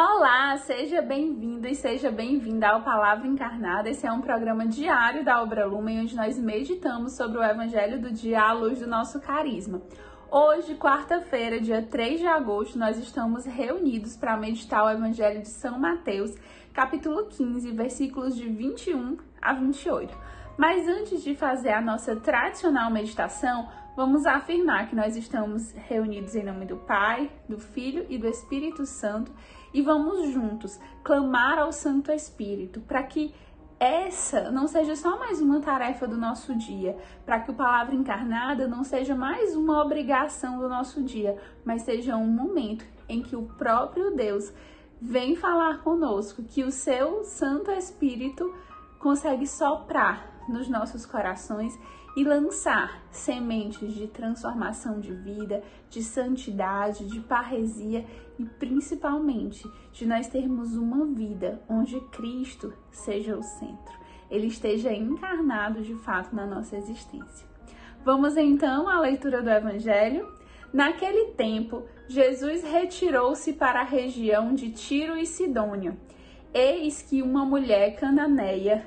Olá, seja bem-vindo e seja bem-vinda ao Palavra Encarnada. Esse é um programa diário da Obra Lumen, onde nós meditamos sobre o Evangelho do dia à luz do nosso carisma. Hoje, quarta-feira, dia 3 de agosto, nós estamos reunidos para meditar o Evangelho de São Mateus, capítulo 15, versículos de 21 a 28. Mas antes de fazer a nossa tradicional meditação, vamos afirmar que nós estamos reunidos em nome do Pai, do Filho e do Espírito Santo e vamos juntos clamar ao Santo Espírito para que essa não seja só mais uma tarefa do nosso dia, para que o Palavra Encarnada não seja mais uma obrigação do nosso dia, mas seja um momento em que o próprio Deus vem falar conosco, que o seu Santo Espírito consegue soprar nos nossos corações e lançar sementes de transformação de vida, de santidade, de parresia e principalmente de nós termos uma vida onde Cristo seja o centro, ele esteja encarnado de fato na nossa existência. Vamos então à leitura do Evangelho. Naquele tempo, Jesus retirou-se para a região de Tiro e Sidônia. Eis que uma mulher cananeia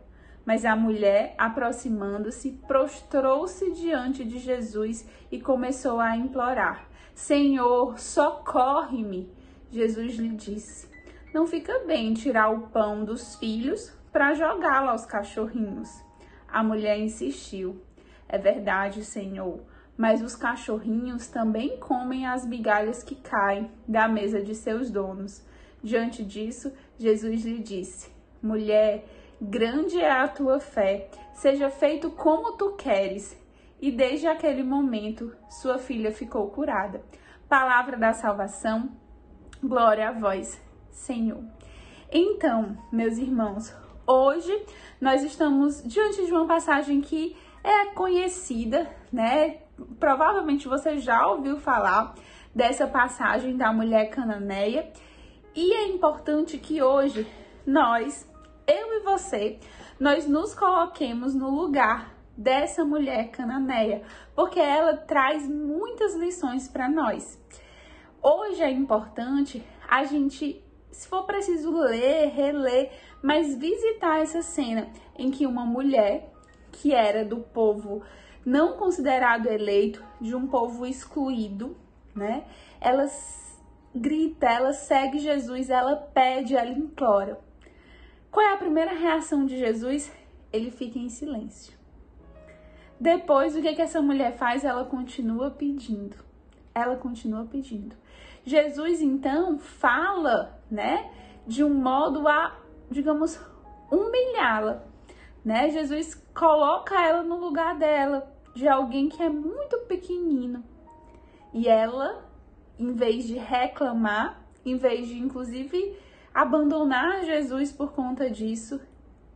Mas a mulher, aproximando-se, prostrou-se diante de Jesus e começou a implorar: Senhor, socorre-me. Jesus lhe disse: Não fica bem tirar o pão dos filhos para jogá-lo aos cachorrinhos. A mulher insistiu: É verdade, Senhor, mas os cachorrinhos também comem as migalhas que caem da mesa de seus donos. Diante disso, Jesus lhe disse: Mulher, grande é a tua fé, seja feito como tu queres. E desde aquele momento, sua filha ficou curada. Palavra da salvação, glória a vós, Senhor. Então, meus irmãos, hoje nós estamos diante de uma passagem que é conhecida, né? Provavelmente você já ouviu falar dessa passagem da mulher cananeia. E é importante que hoje nós eu e você, nós nos coloquemos no lugar dessa mulher cananeia, porque ela traz muitas lições para nós. Hoje é importante a gente, se for preciso ler, reler, mas visitar essa cena em que uma mulher que era do povo não considerado eleito, de um povo excluído, né? Ela grita, ela segue Jesus, ela pede, ela implora. Qual é a primeira reação de Jesus? Ele fica em silêncio. Depois, o que, que essa mulher faz? Ela continua pedindo. Ela continua pedindo. Jesus, então, fala, né, de um modo a, digamos, humilhá-la, né? Jesus coloca ela no lugar dela, de alguém que é muito pequenino. E ela, em vez de reclamar, em vez de, inclusive, abandonar Jesus por conta disso,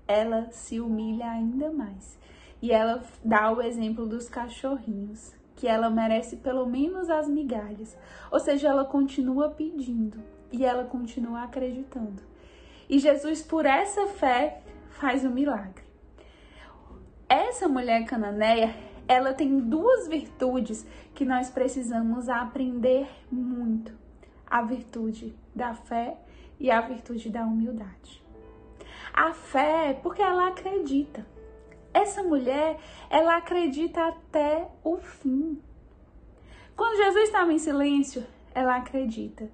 ela se humilha ainda mais. E ela dá o exemplo dos cachorrinhos, que ela merece pelo menos as migalhas. Ou seja, ela continua pedindo e ela continua acreditando. E Jesus, por essa fé, faz o um milagre. Essa mulher cananeia, ela tem duas virtudes que nós precisamos aprender muito: a virtude da fé e a virtude da humildade. A fé, porque ela acredita. Essa mulher, ela acredita até o fim. Quando Jesus estava em silêncio, ela acredita.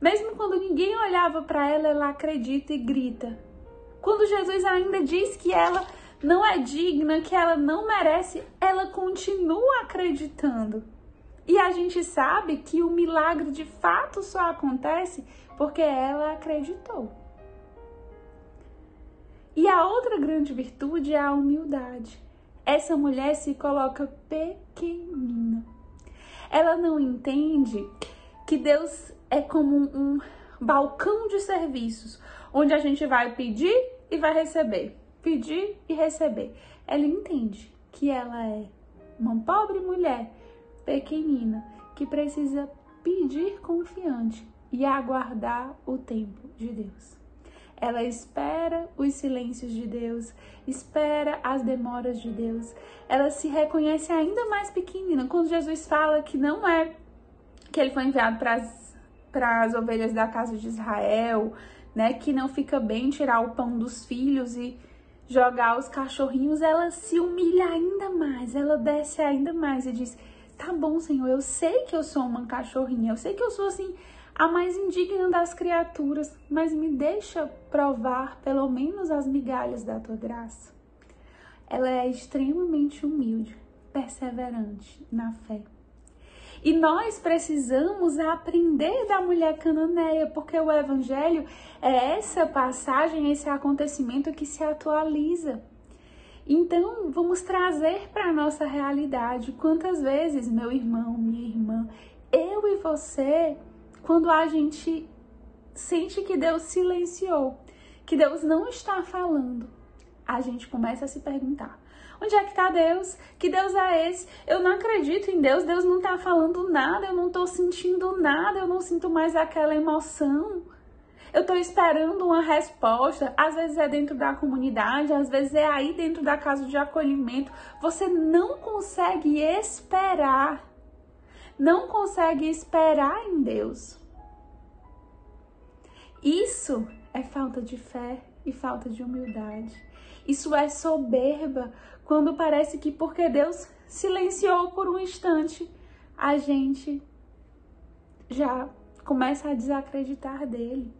Mesmo quando ninguém olhava para ela, ela acredita e grita. Quando Jesus ainda diz que ela não é digna, que ela não merece, ela continua acreditando. E a gente sabe que o milagre de fato só acontece porque ela acreditou. E a outra grande virtude é a humildade. Essa mulher se coloca pequenina. Ela não entende que Deus é como um, balcão de serviços, onde a gente vai pedir e vai receber, pedir e receber. Ela entende que ela é uma pobre mulher pequenina que precisa pedir confiante e aguardar o tempo de Deus. Ela espera os silêncios de Deus, espera as demoras de Deus. Ela se reconhece ainda mais pequenina quando Jesus fala que não é que ele foi enviado para as ovelhas da casa de Israel, né? Que não fica bem tirar o pão dos filhos e jogar os cachorrinhos. Ela se humilha ainda mais, ela desce ainda mais e diz: Tá bom, Senhor, eu sei que eu sou uma cachorrinha, eu sei que eu sou assim a mais indigna das criaturas, mas me deixa provar pelo menos as migalhas da tua graça. Ela é extremamente humilde, perseverante na fé. E nós precisamos aprender da mulher cananeia, porque o evangelho é essa passagem, esse acontecimento que se atualiza. Então, vamos trazer para a nossa realidade. Quantas vezes, meu irmão, minha irmã, eu e você quando a gente sente que Deus silenciou, que Deus não está falando, a gente começa a se perguntar: onde é que está Deus? Que Deus é esse? Eu não acredito em Deus, Deus não está falando nada, eu não estou sentindo nada, eu não sinto mais aquela emoção. Eu estou esperando uma resposta. Às vezes é dentro da comunidade, às vezes é aí dentro da casa de acolhimento. Você não consegue esperar não consegue esperar em Deus. Isso é falta de fé e falta de humildade. Isso é soberba quando parece que porque Deus silenciou por um instante, a gente já começa a desacreditar dele.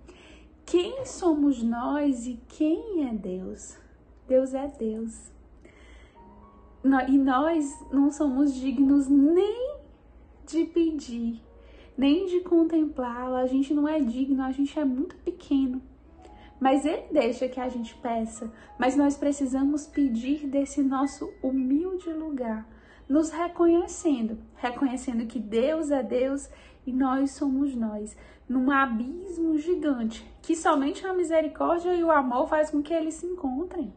Quem somos nós e quem é Deus? Deus é Deus. E nós não somos dignos nem de pedir, nem de contemplá-lo. A gente não é digno, a gente é muito pequeno. Mas ele deixa que a gente peça, mas nós precisamos pedir desse nosso humilde lugar, nos reconhecendo, reconhecendo que Deus é Deus e nós somos nós, num abismo gigante, que somente a misericórdia e o amor faz com que eles se encontrem.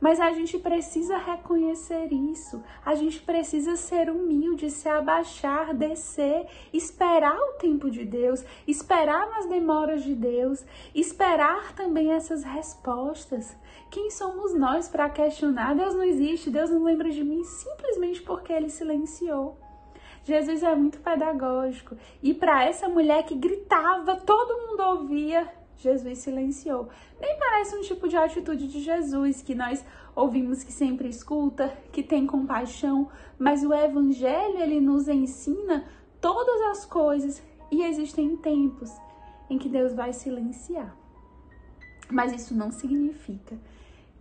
Mas a gente precisa reconhecer isso. A gente precisa ser humilde, se abaixar, descer, esperar o tempo de Deus, esperar nas demoras de Deus, esperar também essas respostas. Quem somos nós para questionar? Deus não existe, Deus não lembra de mim simplesmente porque ele silenciou. Jesus é muito pedagógico. E para essa mulher que gritava, todo mundo ouvia, Jesus silenciou. Nem parece um tipo de atitude de Jesus que nós ouvimos que sempre escuta, que tem compaixão, mas o evangelho ele nos ensina todas as coisas e existem tempos em que Deus vai silenciar. Mas isso não significa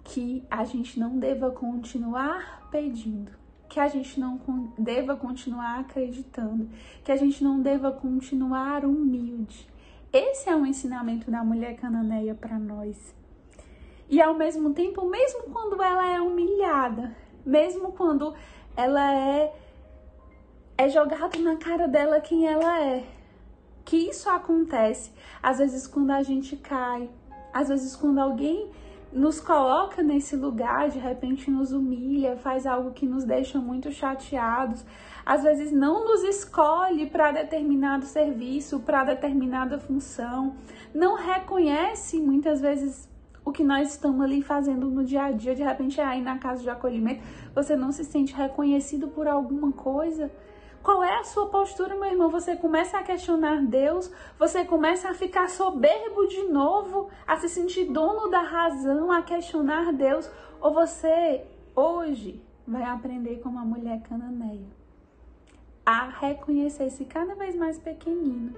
que a gente não deva continuar pedindo, que a gente não deva continuar acreditando, que a gente não deva continuar humilde esse é um ensinamento da mulher cananeia para nós. E ao mesmo tempo, mesmo quando ela é humilhada, mesmo quando ela é é jogado na cara dela quem ela é. Que isso acontece às vezes quando a gente cai, às vezes quando alguém nos coloca nesse lugar, de repente nos humilha, faz algo que nos deixa muito chateados, às vezes não nos escolhe para determinado serviço, para determinada função, não reconhece muitas vezes o que nós estamos ali fazendo no dia a dia, de repente aí na casa de acolhimento, você não se sente reconhecido por alguma coisa. Qual é a sua postura, meu irmão? Você começa a questionar Deus, você começa a ficar soberbo de novo, a se sentir dono da razão, a questionar Deus, ou você hoje vai aprender como a mulher cananeia a reconhecer-se cada vez mais pequenino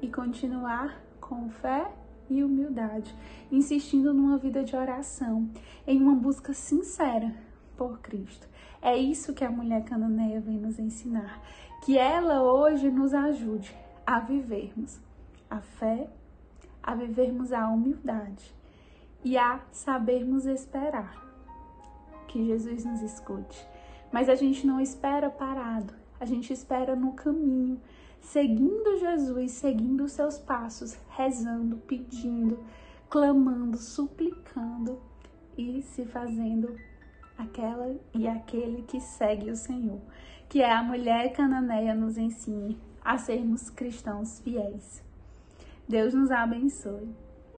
e continuar com fé e humildade, insistindo numa vida de oração, em uma busca sincera por Cristo. É isso que a mulher cananeia vem nos ensinar. Que ela hoje nos ajude a vivermos a fé, a vivermos a humildade e a sabermos esperar. Que Jesus nos escute. Mas a gente não espera parado, a gente espera no caminho, seguindo Jesus, seguindo os seus passos, rezando, pedindo, clamando, suplicando e se fazendo aquela e aquele que segue o Senhor, que é a mulher cananeia nos ensine a sermos cristãos fiéis. Deus nos abençoe.